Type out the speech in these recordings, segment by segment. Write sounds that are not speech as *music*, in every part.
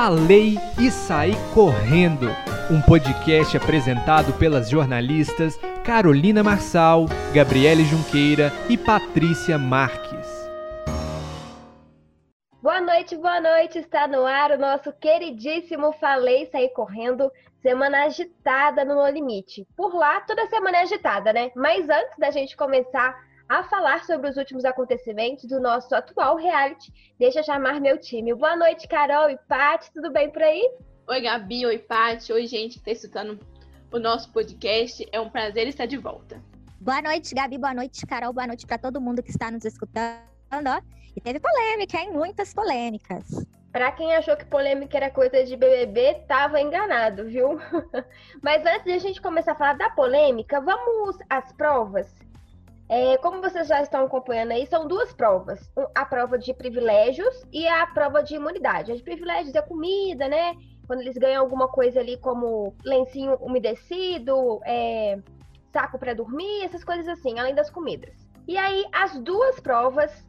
Falei e Saí Correndo, um podcast apresentado pelas jornalistas Carolina Marçal, Gabriele Junqueira e Patrícia Marques. Boa noite, boa noite. Está no ar o nosso queridíssimo Falei e Saí Correndo, semana agitada no No Limite. Por lá, toda semana é agitada, né? Mas antes da gente começar a falar sobre os últimos acontecimentos do nosso atual reality. Deixa eu chamar meu time. Boa noite, Carol e Paty, tudo bem por aí? Oi, Gabi, oi, Paty. Oi, gente que está escutando o nosso podcast. É um prazer estar de volta. Boa noite, Gabi, boa noite, Carol, boa noite para todo mundo que está nos escutando. E teve polêmica, hein? Muitas polêmicas. Para quem achou que polêmica era coisa de BBB, tava enganado, viu? *laughs* Mas antes de a gente começar a falar da polêmica, vamos às provas. É, como vocês já estão acompanhando aí, são duas provas. A prova de privilégios e a prova de imunidade. De privilégios é comida, né? Quando eles ganham alguma coisa ali como lencinho umedecido, é, saco para dormir, essas coisas assim, além das comidas. E aí, as duas provas,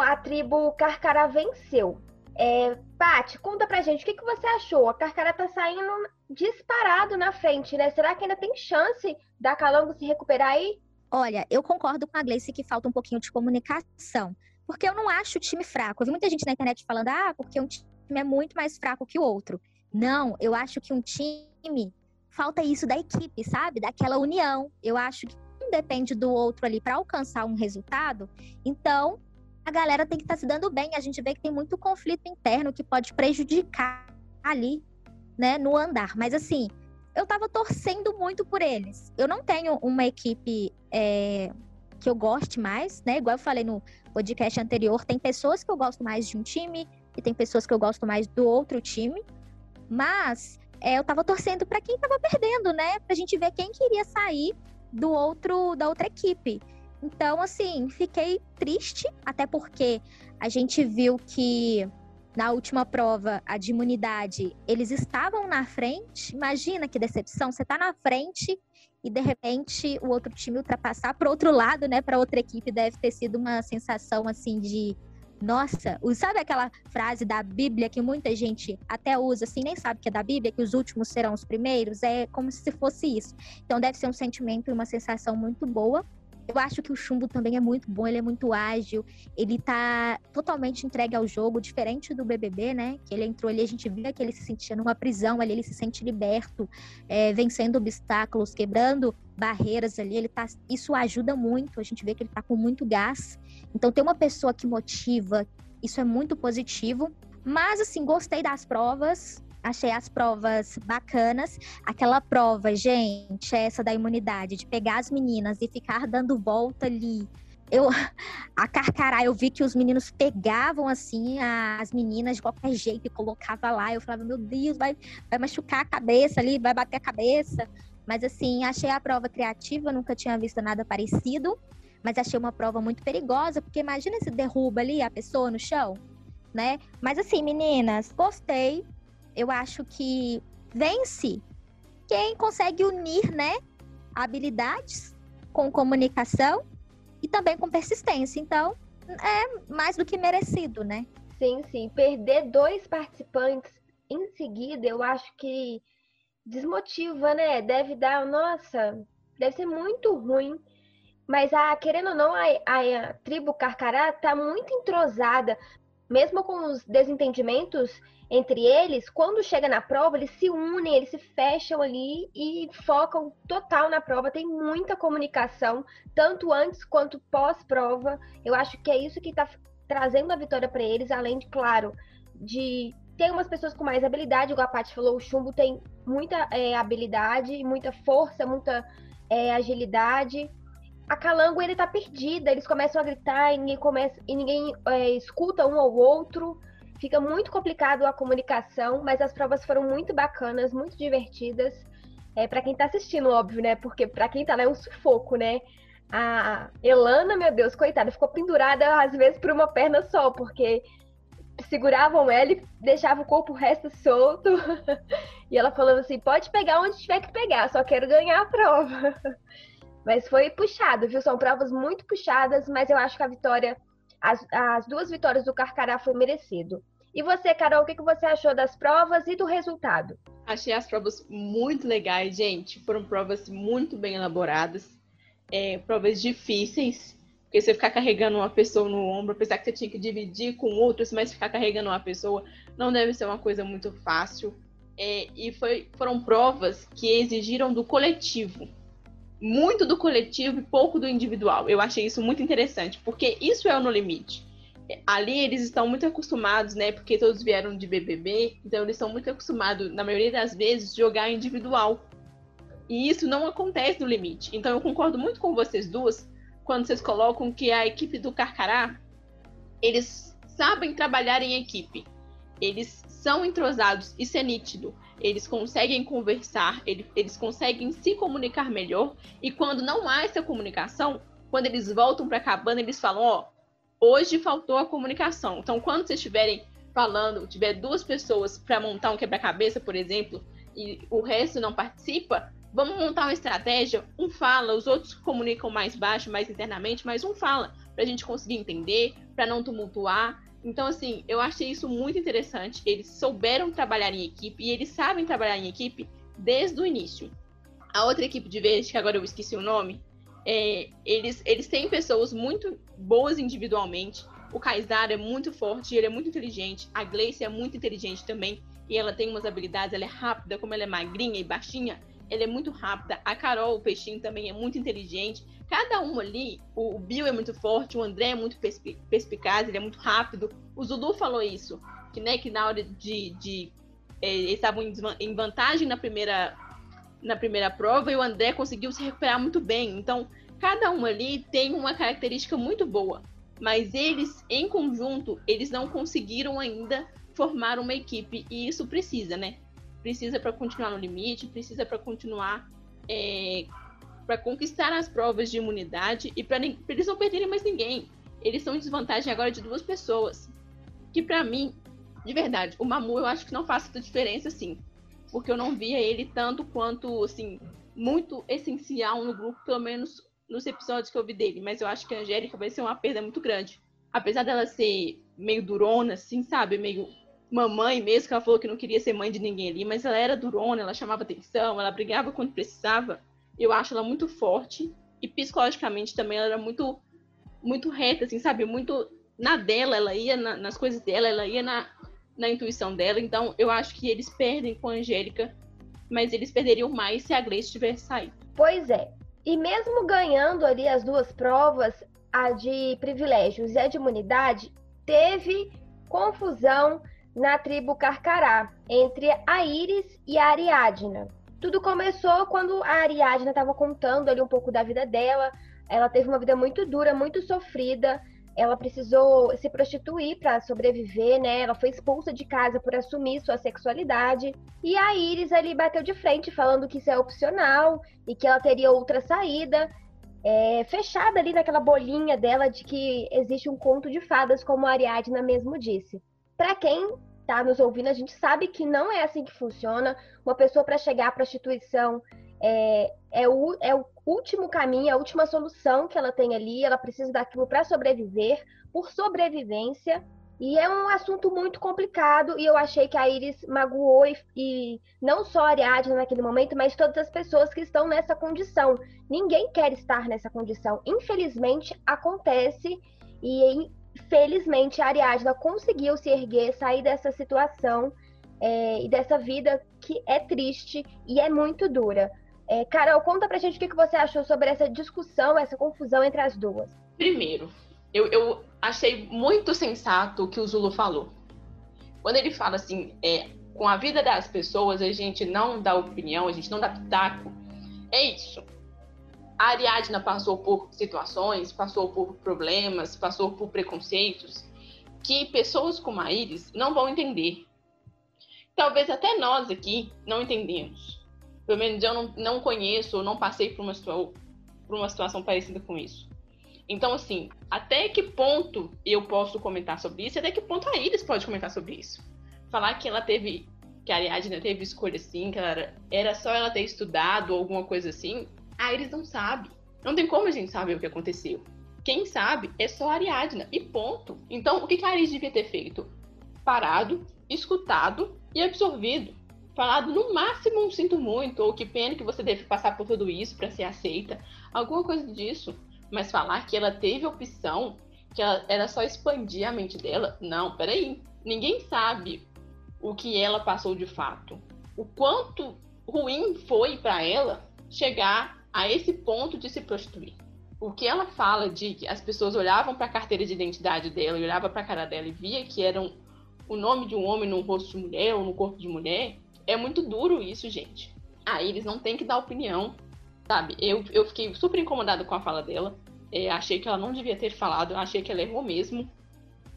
a tribo Carcará venceu. É, Paty, conta pra gente, o que, que você achou? A Carcará tá saindo disparado na frente, né? Será que ainda tem chance da Calango se recuperar aí? Olha, eu concordo com a Gleice que falta um pouquinho de comunicação. Porque eu não acho o time fraco. Eu vi muita gente na internet falando, ah, porque um time é muito mais fraco que o outro. Não, eu acho que um time falta isso da equipe, sabe? Daquela união. Eu acho que um depende do outro ali para alcançar um resultado. Então, a galera tem que estar tá se dando bem. A gente vê que tem muito conflito interno que pode prejudicar ali, né, no andar. Mas assim, eu tava torcendo muito por eles. Eu não tenho uma equipe é, que eu goste mais, né? Igual eu falei no podcast anterior, tem pessoas que eu gosto mais de um time e tem pessoas que eu gosto mais do outro time. Mas é, eu tava torcendo para quem tava perdendo, né? Pra gente ver quem queria sair do outro da outra equipe. Então, assim, fiquei triste, até porque a gente viu que na última prova, a de imunidade, eles estavam na frente. Imagina que decepção, você está na frente e de repente o outro time ultrapassar para outro lado, né, para outra equipe deve ter sido uma sensação assim de nossa, sabe aquela frase da Bíblia que muita gente até usa assim, nem sabe que é da Bíblia, que os últimos serão os primeiros? É como se fosse isso. Então deve ser um sentimento e uma sensação muito boa. Eu acho que o Chumbo também é muito bom, ele é muito ágil, ele tá totalmente entregue ao jogo, diferente do BBB, né? Que ele entrou ali, a gente via que ele se sentia numa prisão ali, ele se sente liberto, é, vencendo obstáculos, quebrando barreiras ali, ele tá, isso ajuda muito, a gente vê que ele tá com muito gás. Então ter uma pessoa que motiva, isso é muito positivo. Mas assim, gostei das provas, achei as provas bacanas. Aquela prova, gente, essa da imunidade, de pegar as meninas e ficar dando volta ali. Eu, *laughs* a carcará, eu vi que os meninos pegavam assim as meninas de qualquer jeito e colocava lá. Eu falava, meu Deus, vai, vai machucar a cabeça ali, vai bater a cabeça. Mas assim, achei a prova criativa, nunca tinha visto nada parecido. Mas achei uma prova muito perigosa, porque imagina se derruba ali a pessoa no chão, né? Mas assim, meninas, gostei eu acho que vence quem consegue unir, né, habilidades com comunicação e também com persistência. Então, é mais do que merecido, né? Sim, sim. Perder dois participantes em seguida, eu acho que desmotiva, né? Deve dar, nossa, deve ser muito ruim. Mas a, querendo ou não, a, a, a tribo Carcará tá muito entrosada, mesmo com os desentendimentos entre eles, quando chega na prova, eles se unem, eles se fecham ali e focam total na prova. Tem muita comunicação, tanto antes quanto pós-prova. Eu acho que é isso que está trazendo a vitória para eles, além de, claro, de ter umas pessoas com mais habilidade, igual a Paty falou, o Chumbo tem muita é, habilidade, muita força, muita é, agilidade. A Calango ele tá perdida, eles começam a gritar e ninguém começa e ninguém é, escuta um ao outro fica muito complicado a comunicação, mas as provas foram muito bacanas, muito divertidas. É, para quem está assistindo, óbvio, né? Porque para quem está lá é um sufoco, né? A Elana, meu Deus, coitada, ficou pendurada às vezes por uma perna só, porque seguravam ela e deixavam o corpo o resto solto. *laughs* e ela falando assim: pode pegar onde tiver que pegar, só quero ganhar a prova. *laughs* mas foi puxado, viu? São provas muito puxadas, mas eu acho que a vitória, as, as duas vitórias do Carcará foi merecido. E você, Carol, o que você achou das provas e do resultado? Achei as provas muito legais, gente. Foram provas muito bem elaboradas, é, provas difíceis, porque você ficar carregando uma pessoa no ombro, apesar que você tinha que dividir com outros, mas ficar carregando uma pessoa não deve ser uma coisa muito fácil. É, e foi, foram provas que exigiram do coletivo, muito do coletivo e pouco do individual. Eu achei isso muito interessante, porque isso é o No Limite. Ali eles estão muito acostumados, né? Porque todos vieram de BBB, então eles estão muito acostumados, na maioria das vezes, jogar individual. E isso não acontece no limite. Então eu concordo muito com vocês duas quando vocês colocam que a equipe do Carcará, eles sabem trabalhar em equipe. Eles são entrosados, isso é nítido. Eles conseguem conversar, eles, eles conseguem se comunicar melhor. E quando não há essa comunicação, quando eles voltam para a cabana, eles falam: Ó, hoje faltou a comunicação. Então, quando vocês estiverem falando, tiver duas pessoas para montar um quebra-cabeça, por exemplo, e o resto não participa, vamos montar uma estratégia. Um fala, os outros comunicam mais baixo, mais internamente, mas um fala, para a gente conseguir entender, para não tumultuar. Então, assim, eu achei isso muito interessante. Eles souberam trabalhar em equipe e eles sabem trabalhar em equipe desde o início. A outra equipe de verde, que agora eu esqueci o nome, é, eles, eles têm pessoas muito boas individualmente. O Kaysar é muito forte, ele é muito inteligente. A Gleice é muito inteligente também. E ela tem umas habilidades, ela é rápida, como ela é magrinha e baixinha, ela é muito rápida. A Carol, o peixinho, também é muito inteligente. Cada um ali, o Bill é muito forte, o André é muito perspicaz, ele é muito rápido. O Zulu falou isso, que, né, que na hora de. de é, eles estavam em vantagem na primeira, na primeira prova e o André conseguiu se recuperar muito bem. Então, cada um ali tem uma característica muito boa. Mas eles, em conjunto, eles não conseguiram ainda formar uma equipe. E isso precisa, né? Precisa para continuar no limite, precisa para continuar é, para conquistar as provas de imunidade e para eles não perderem mais ninguém. Eles estão em desvantagem agora de duas pessoas. Que para mim, de verdade, o Mamu eu acho que não faz tanta diferença assim. Porque eu não via ele tanto quanto, assim, muito essencial no grupo, pelo menos nos episódios que eu vi dele. Mas eu acho que a Angélica vai ser uma perda muito grande. Apesar dela ser meio durona, assim, sabe? Meio mamãe mesmo, que ela falou que não queria ser mãe de ninguém ali, mas ela era durona, ela chamava atenção, ela brigava quando precisava eu acho ela muito forte e psicologicamente também ela era muito muito reta, assim, sabe? Muito na dela, ela ia na, nas coisas dela, ela ia na, na intuição dela. Então, eu acho que eles perdem com a Angélica, mas eles perderiam mais se a Grace tivesse saído. Pois é. E mesmo ganhando ali as duas provas, a de privilégios e a de imunidade, teve confusão na tribo Carcará entre a Iris e a Ariadna. Tudo começou quando a Ariadna estava contando ali um pouco da vida dela. Ela teve uma vida muito dura, muito sofrida. Ela precisou se prostituir para sobreviver, né? Ela foi expulsa de casa por assumir sua sexualidade. E a Iris ali bateu de frente, falando que isso é opcional e que ela teria outra saída. É, fechada ali naquela bolinha dela de que existe um conto de fadas, como a Ariadna mesmo disse. Para quem tá nos ouvindo, a gente sabe que não é assim que funciona. Uma pessoa para chegar à prostituição é, é, o, é o último caminho, é a última solução que ela tem ali. Ela precisa daquilo para sobreviver, por sobrevivência. E é um assunto muito complicado e eu achei que a Iris magoou e, e, não só a Ariadna naquele momento, mas todas as pessoas que estão nessa condição. Ninguém quer estar nessa condição. Infelizmente acontece e felizmente a Ariadna conseguiu se erguer, sair dessa situação é, e dessa vida que é triste e é muito dura. É, Carol, conta pra gente o que você achou sobre essa discussão, essa confusão entre as duas. Primeiro, eu, eu achei muito sensato o que o Zulu falou. Quando ele fala assim, é, com a vida das pessoas a gente não dá opinião, a gente não dá pitaco, é isso. A Ariadna passou por situações, passou por problemas, passou por preconceitos que pessoas como a Iris não vão entender. Talvez até nós aqui não entendemos. Pelo menos eu não, não conheço ou não passei por uma, por uma situação parecida com isso. Então, assim, até que ponto eu posso comentar sobre isso? Até que ponto a Iris pode comentar sobre isso? Falar que ela teve, que a Ariadna teve escolha assim, que ela era, era só ela ter estudado ou alguma coisa assim, a Iris não sabe. Não tem como a gente saber o que aconteceu. Quem sabe é só a Ariadna. E ponto. Então, o que a Iris devia ter feito? parado, escutado e absorvido. Falado no máximo um sinto muito, ou que pena que você deve passar por tudo isso para ser aceita, alguma coisa disso. Mas falar que ela teve opção, que ela era só expandir a mente dela, não, peraí. Ninguém sabe o que ela passou de fato. O quanto ruim foi para ela chegar a esse ponto de se prostituir. O que ela fala de que as pessoas olhavam para a carteira de identidade dela e olhavam para a cara dela e via que era um, o nome de um homem no rosto de mulher ou no corpo de mulher, é muito duro isso, gente. Aí eles não têm que dar opinião, sabe? Eu, eu fiquei super incomodada com a fala dela. É, achei que ela não devia ter falado, achei que ela errou mesmo.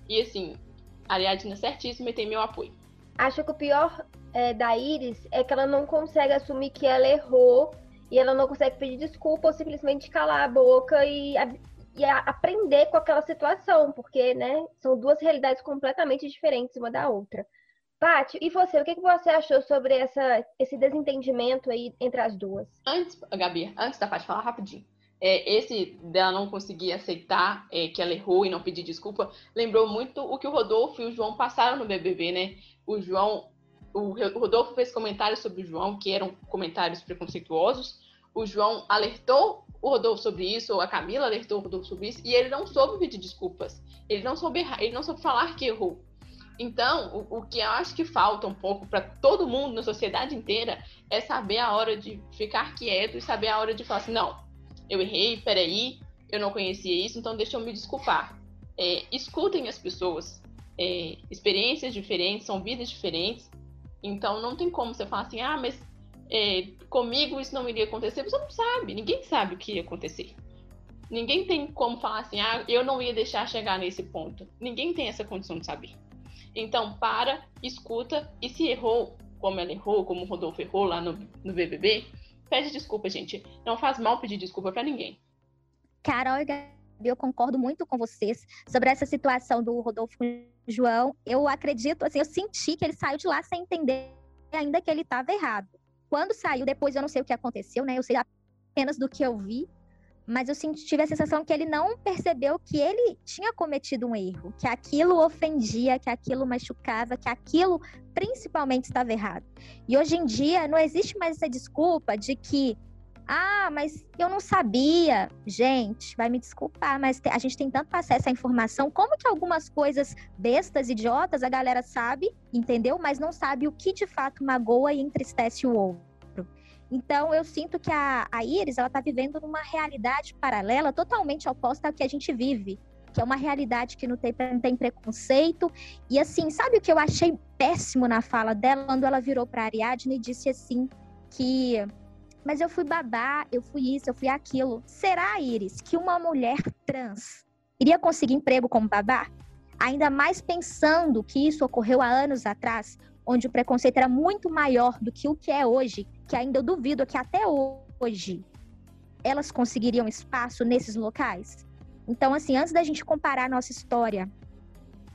E assim, a Ariadna certíssima e tem meu apoio. Acho que o pior é, da Iris é que ela não consegue assumir que ela errou e ela não consegue pedir desculpa ou simplesmente calar a boca e, e aprender com aquela situação, porque, né, são duas realidades completamente diferentes uma da outra. Paty, e você, o que, você achou sobre essa, esse desentendimento aí entre as duas? Antes, Gabi, antes da Paty falar rapidinho, é, esse dela não conseguir aceitar é, que ela errou e não pedir desculpa, lembrou muito o que o Rodolfo e o João passaram no BBB, né? O João o Rodolfo fez comentários sobre o João, que eram comentários preconceituosos. O João alertou o Rodolfo sobre isso, ou a Camila alertou o Rodolfo sobre isso, e ele não soube pedir desculpas. Ele não soube, ele não soube falar que errou. Então, o, o que eu acho que falta um pouco para todo mundo, na sociedade inteira, é saber a hora de ficar quieto e saber a hora de falar assim: não, eu errei, peraí, eu não conhecia isso, então deixa eu me desculpar. É, escutem as pessoas. É, experiências diferentes, são vidas diferentes. Então não tem como você falar assim, ah, mas é, comigo isso não iria acontecer. Você não sabe, ninguém sabe o que ia acontecer. Ninguém tem como falar assim, ah, eu não ia deixar chegar nesse ponto. Ninguém tem essa condição de saber. Então, para, escuta, e se errou, como ela errou, como o Rodolfo errou lá no, no BBB, pede desculpa, gente. Não faz mal pedir desculpa para ninguém. Carol e eu concordo muito com vocês sobre essa situação do Rodolfo João, eu acredito, assim, eu senti que ele saiu de lá sem entender ainda que ele estava errado. Quando saiu, depois eu não sei o que aconteceu, né? Eu sei apenas do que eu vi, mas eu senti, tive a sensação que ele não percebeu que ele tinha cometido um erro, que aquilo ofendia, que aquilo machucava, que aquilo principalmente estava errado. E hoje em dia não existe mais essa desculpa de que ah, mas eu não sabia. Gente, vai me desculpar, mas a gente tem tanto acesso à informação. Como que algumas coisas bestas, idiotas, a galera sabe, entendeu? Mas não sabe o que de fato magoa e entristece o outro. Então, eu sinto que a, a Iris, ela tá vivendo numa realidade paralela totalmente oposta ao que a gente vive. Que é uma realidade que não tem, não tem preconceito. E assim, sabe o que eu achei péssimo na fala dela? Quando ela virou pra Ariadne e disse assim, que mas eu fui babá, eu fui isso, eu fui aquilo. Será, Iris, que uma mulher trans iria conseguir emprego como babá? Ainda mais pensando que isso ocorreu há anos atrás, onde o preconceito era muito maior do que o que é hoje, que ainda eu duvido que até hoje elas conseguiriam espaço nesses locais. Então, assim, antes da gente comparar nossa história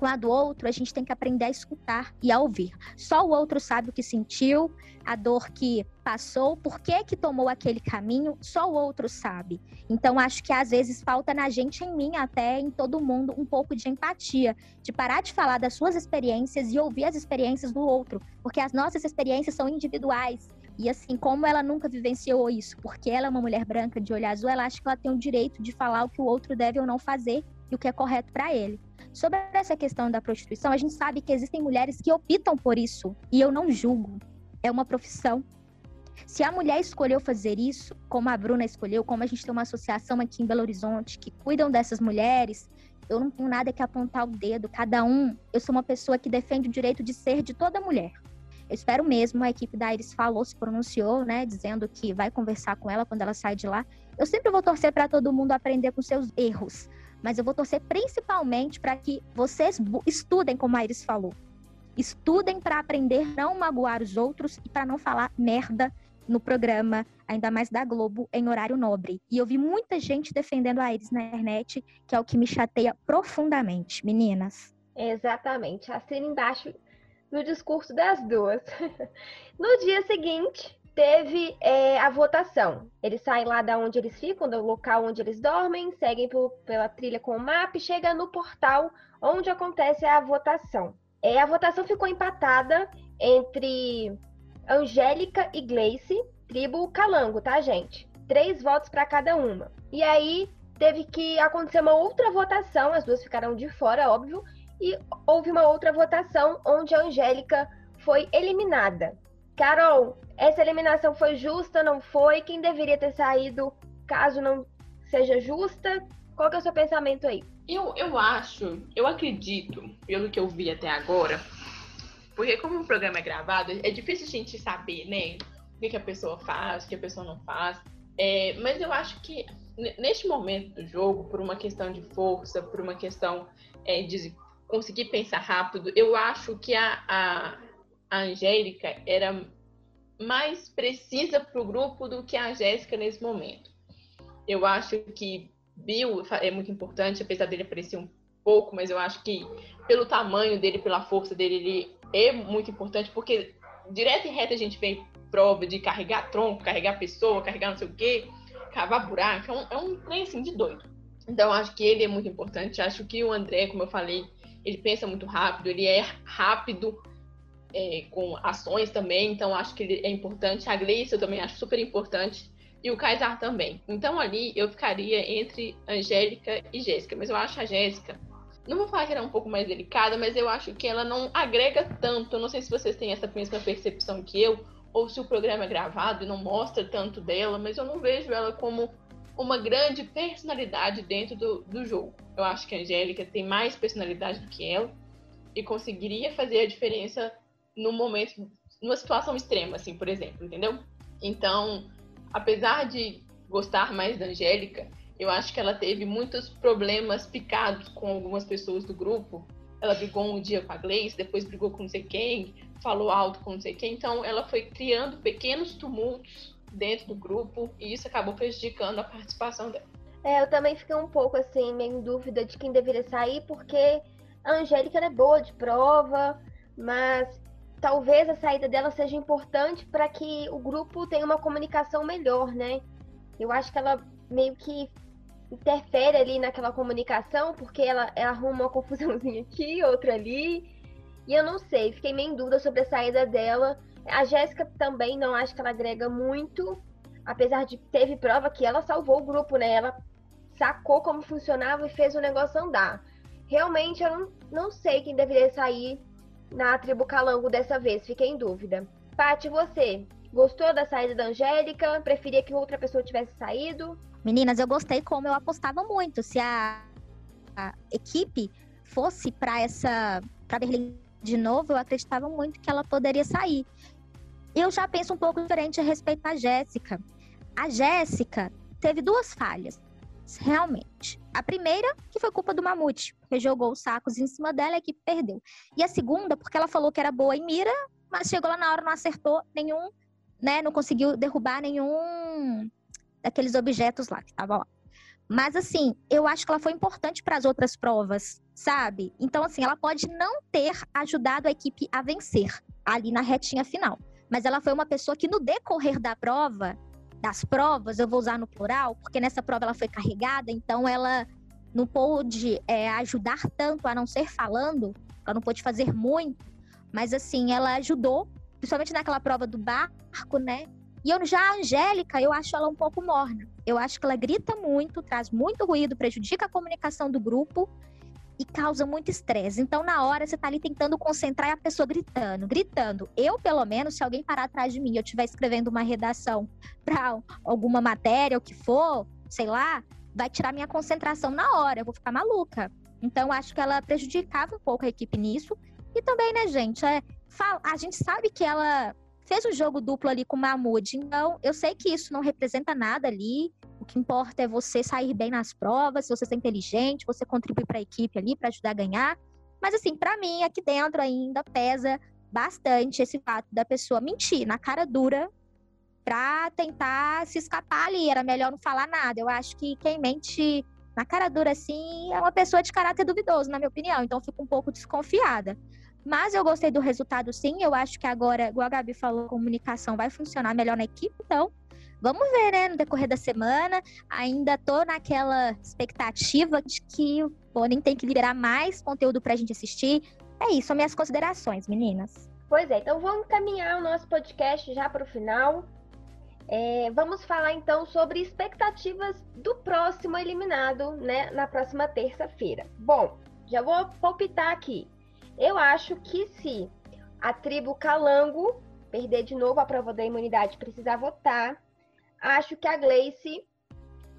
a do outro, a gente tem que aprender a escutar e a ouvir. Só o outro sabe o que sentiu, a dor que passou, por que que tomou aquele caminho, só o outro sabe. Então acho que às vezes falta na gente, em mim até em todo mundo, um pouco de empatia, de parar de falar das suas experiências e ouvir as experiências do outro, porque as nossas experiências são individuais. E assim, como ela nunca vivenciou isso, porque ela é uma mulher branca de olho azul, ela acha que ela tem o direito de falar o que o outro deve ou não fazer e o que é correto para ele. Sobre essa questão da prostituição, a gente sabe que existem mulheres que optam por isso, e eu não julgo. É uma profissão. Se a mulher escolheu fazer isso, como a Bruna escolheu, como a gente tem uma associação aqui em Belo Horizonte que cuidam dessas mulheres, eu não tenho nada que apontar o dedo. Cada um, eu sou uma pessoa que defende o direito de ser de toda mulher. Eu espero mesmo, a equipe da Iris falou, se pronunciou, né, dizendo que vai conversar com ela quando ela sai de lá. Eu sempre vou torcer para todo mundo aprender com seus erros, mas eu vou torcer principalmente para que vocês estudem, como a Iris falou. Estudem para aprender não magoar os outros e para não falar merda no programa, ainda mais da Globo, em horário nobre. E eu vi muita gente defendendo a Iris na internet, que é o que me chateia profundamente, meninas. Exatamente. Assina embaixo no discurso das duas. *laughs* no dia seguinte, teve é, a votação. Eles saem lá da onde eles ficam, do local onde eles dormem, seguem pela trilha com o mapa e chega no portal onde acontece a votação. É, a votação ficou empatada entre Angélica e Gleice, tribo Calango, tá, gente? Três votos para cada uma. E aí teve que acontecer uma outra votação, as duas ficaram de fora, óbvio, e houve uma outra votação onde a Angélica foi eliminada. Carol, essa eliminação foi justa, não foi? Quem deveria ter saído caso não seja justa? Qual que é o seu pensamento aí? Eu, eu acho, eu acredito, pelo que eu vi até agora, porque como o programa é gravado, é difícil a gente saber, né? O que, que a pessoa faz, o que a pessoa não faz. É, mas eu acho que neste momento do jogo, por uma questão de força, por uma questão é, de conseguir pensar rápido, eu acho que a, a, a Angélica era mais precisa para o grupo do que a Jéssica nesse momento. Eu acho que Bill é muito importante, apesar dele aparecer um pouco, mas eu acho que pelo tamanho dele, pela força dele, ele é muito importante, porque direto e reto a gente vê prova de carregar tronco, carregar pessoa, carregar não sei o quê, cavar buraco, é um, é um trem assim de doido. Então acho que ele é muito importante, acho que o André, como eu falei, ele pensa muito rápido, ele é rápido é, com ações também, então acho que é importante. A Gleice eu também acho super importante. E o Kaysar também. Então ali eu ficaria entre Angélica e Jéssica. Mas eu acho a Jéssica. Não vou falar que ela é um pouco mais delicada, mas eu acho que ela não agrega tanto. Eu não sei se vocês têm essa mesma percepção que eu, ou se o programa é gravado e não mostra tanto dela, mas eu não vejo ela como uma grande personalidade dentro do, do jogo. Eu acho que a Angélica tem mais personalidade do que ela e conseguiria fazer a diferença no momento, numa situação extrema, assim, por exemplo, entendeu? Então, apesar de gostar mais da Angélica, eu acho que ela teve muitos problemas picados com algumas pessoas do grupo. Ela brigou um dia com a Gleice, depois brigou com não sei quem, falou alto com não sei quem. Então, ela foi criando pequenos tumultos dentro do grupo e isso acabou prejudicando a participação dela. É, eu também fiquei um pouco assim, meio em dúvida de quem deveria sair, porque a Angélica é boa de prova, mas talvez a saída dela seja importante para que o grupo tenha uma comunicação melhor, né? Eu acho que ela meio que interfere ali naquela comunicação, porque ela, ela arruma uma *laughs* confusãozinha aqui, outra ali. E eu não sei, fiquei meio em dúvida sobre a saída dela. A Jéssica também não acho que ela agrega muito, apesar de teve prova que ela salvou o grupo, né? Ela sacou como funcionava e fez o negócio andar. Realmente eu não, não sei quem deveria sair na tribo Calango dessa vez, fiquei em dúvida. Paty, você? Gostou da saída da Angélica? Preferia que outra pessoa tivesse saído? Meninas, eu gostei como eu apostava muito. Se a, a equipe fosse para essa para Berlim de novo, eu acreditava muito que ela poderia sair. Eu já penso um pouco diferente a respeito da Jéssica. A Jéssica teve duas falhas realmente. A primeira, que foi culpa do Mamute, porque jogou os sacos em cima dela e equipe perdeu. E a segunda, porque ela falou que era boa em mira, mas chegou lá na hora não acertou nenhum, né? Não conseguiu derrubar nenhum daqueles objetos lá que estavam lá. Mas assim, eu acho que ela foi importante para as outras provas, sabe? Então assim, ela pode não ter ajudado a equipe a vencer ali na retinha final, mas ela foi uma pessoa que no decorrer da prova das provas, eu vou usar no plural, porque nessa prova ela foi carregada, então ela não pôde é, ajudar tanto a não ser falando, ela não pôde fazer muito, mas assim, ela ajudou, principalmente naquela prova do barco, né? E eu, já a Angélica, eu acho ela um pouco morna. Eu acho que ela grita muito, traz muito ruído, prejudica a comunicação do grupo e causa muito estresse. Então, na hora, você tá ali tentando concentrar e a pessoa gritando, gritando. Eu, pelo menos, se alguém parar atrás de mim, eu estiver escrevendo uma redação *laughs* para alguma matéria, o que for, sei lá, vai tirar minha concentração na hora, eu vou ficar maluca. Então, acho que ela prejudicava um pouco a equipe nisso. E também, né, gente, é, a gente sabe que ela fez um jogo duplo ali com o Mahmoud, então eu sei que isso não representa nada ali. O que importa é você sair bem nas provas, você é inteligente, você contribui para a equipe ali para ajudar a ganhar. Mas assim, para mim aqui dentro ainda pesa bastante esse fato da pessoa mentir na cara dura para tentar se escapar ali. Era melhor não falar nada. Eu acho que quem mente na cara dura assim é uma pessoa de caráter duvidoso, na minha opinião. Então fico um pouco desconfiada. Mas eu gostei do resultado sim. Eu acho que agora, igual a Gabi falou, a comunicação vai funcionar melhor na equipe. Então, Vamos ver, né, no decorrer da semana. Ainda tô naquela expectativa de que o Bonin tem que liberar mais conteúdo pra gente assistir. é isso, minhas considerações, meninas. Pois é, então vamos caminhar o nosso podcast já para o final. É, vamos falar então sobre expectativas do próximo eliminado, né, na próxima terça-feira. Bom, já vou palpitar aqui. Eu acho que se a tribo Calango perder de novo a prova da imunidade, precisar votar, acho que a Gleice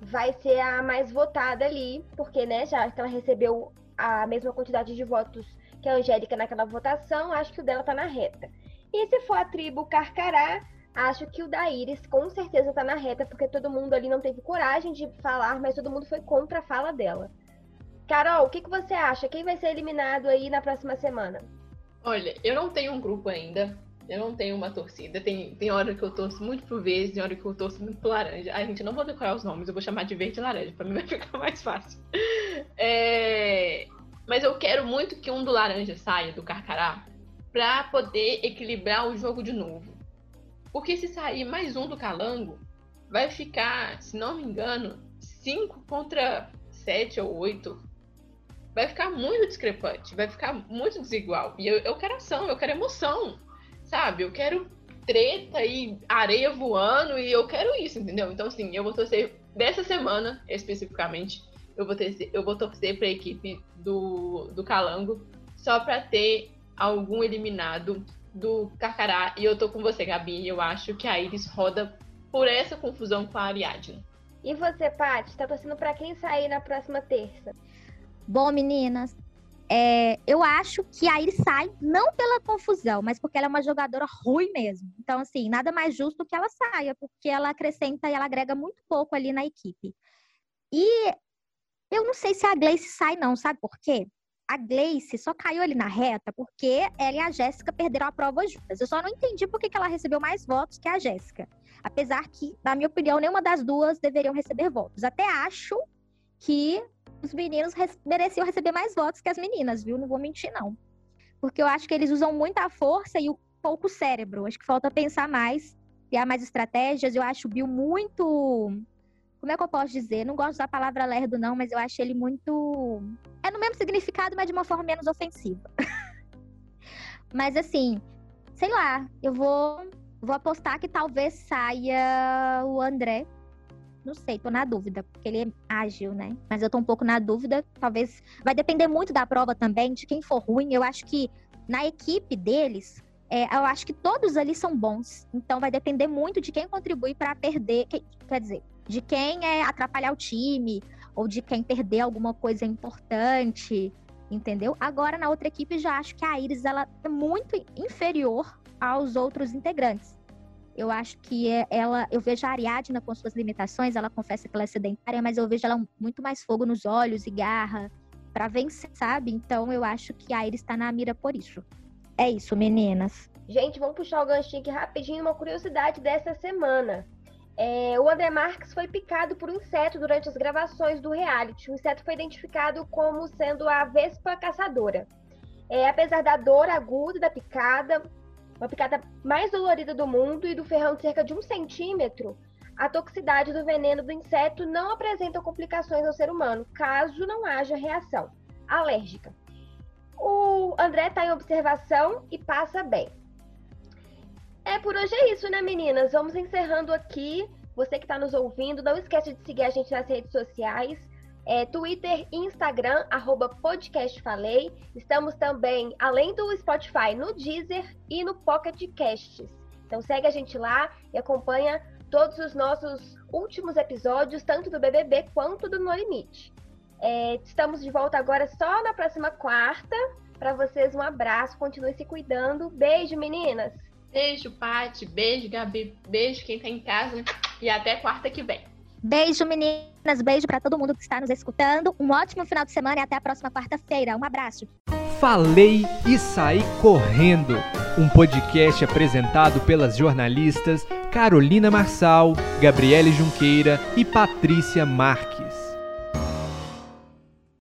vai ser a mais votada ali, porque, né, já que ela recebeu a mesma quantidade de votos que a Angélica naquela votação, acho que o dela tá na reta. E se for a tribo Carcará, acho que o da Iris com certeza tá na reta, porque todo mundo ali não teve coragem de falar, mas todo mundo foi contra a fala dela. Carol, o que, que você acha? Quem vai ser eliminado aí na próxima semana? Olha, eu não tenho um grupo ainda. Eu não tenho uma torcida. Tem, tem hora que eu torço muito pro verde, tem hora que eu torço muito pro laranja. Ai, gente, não vou decorar os nomes, eu vou chamar de verde e laranja, pra mim vai *laughs* ficar mais fácil. É... Mas eu quero muito que um do laranja saia do Carcará pra poder equilibrar o jogo de novo. Porque se sair mais um do Calango, vai ficar, se não me engano, 5 contra 7 ou 8 vai ficar muito discrepante, vai ficar muito desigual. E eu, eu quero ação, eu quero emoção, sabe? Eu quero treta e areia voando e eu quero isso, entendeu? Então, assim, eu vou torcer dessa semana especificamente. Eu vou, torcer, eu vou torcer para a equipe do, do Calango só para ter algum eliminado do Carcará. E eu tô com você, Gabi. Eu acho que a Iris roda por essa confusão com a Ariadne. E você, Paty, tá torcendo para quem sair na próxima terça? Bom, meninas, é, eu acho que a Iris sai não pela confusão, mas porque ela é uma jogadora ruim mesmo. Então, assim, nada mais justo que ela saia, porque ela acrescenta e ela agrega muito pouco ali na equipe. E eu não sei se a Gleice sai, não, sabe por quê? A Gleice só caiu ali na reta porque ela e a Jéssica perderam a prova juntas. Eu só não entendi por que ela recebeu mais votos que a Jéssica. Apesar que, na minha opinião, nenhuma das duas deveriam receber votos. Até acho que os meninos mereciam receber mais votos que as meninas, viu? Não vou mentir, não. Porque eu acho que eles usam muita força e o pouco cérebro. Acho que falta pensar mais, criar mais estratégias. Eu acho o Bill muito. Como é que eu posso dizer? Não gosto da palavra lerdo, não, mas eu acho ele muito. É no mesmo significado, mas de uma forma menos ofensiva. *laughs* mas assim, sei lá, eu vou, vou apostar que talvez saia o André não sei, tô na dúvida, porque ele é ágil, né? Mas eu tô um pouco na dúvida. Talvez. Vai depender muito da prova também, de quem for ruim. Eu acho que na equipe deles, é, eu acho que todos ali são bons. Então vai depender muito de quem contribui para perder. Quer dizer, de quem é atrapalhar o time, ou de quem perder alguma coisa importante, entendeu? Agora, na outra equipe, já acho que a Iris ela é muito inferior aos outros integrantes. Eu acho que é, ela, eu vejo a Ariadna com suas limitações, ela confessa que ela é sedentária, mas eu vejo ela muito mais fogo nos olhos e garra para vencer, sabe? Então eu acho que a Iris está na mira por isso. É isso, meninas. Gente, vamos puxar o ganchinho aqui rapidinho, uma curiosidade dessa semana. É, o André Marques foi picado por um inseto durante as gravações do reality. O inseto foi identificado como sendo a vespa caçadora. É, apesar da dor aguda da picada, uma picada mais dolorida do mundo e do ferrão de cerca de um centímetro, a toxicidade do veneno do inseto não apresenta complicações ao ser humano, caso não haja reação alérgica. O André está em observação e passa bem. É por hoje é isso, né, meninas? Vamos encerrando aqui. Você que está nos ouvindo, não esquece de seguir a gente nas redes sociais é, Twitter Instagram, arroba podcastfalei. Estamos também, além do Spotify, no Deezer e no Pocket Casts. Então segue a gente lá e acompanha todos os nossos últimos episódios, tanto do BBB quanto do No Limite. É, estamos de volta agora só na próxima quarta. Para vocês, um abraço, continue se cuidando. Beijo, meninas! Beijo, Pati. Beijo, Gabi. Beijo quem tá em casa. E até quarta que vem. Beijo, meninas. Beijo para todo mundo que está nos escutando. Um ótimo final de semana e até a próxima quarta-feira. Um abraço. Falei e saí correndo. Um podcast apresentado pelas jornalistas Carolina Marçal, Gabriele Junqueira e Patrícia Marques.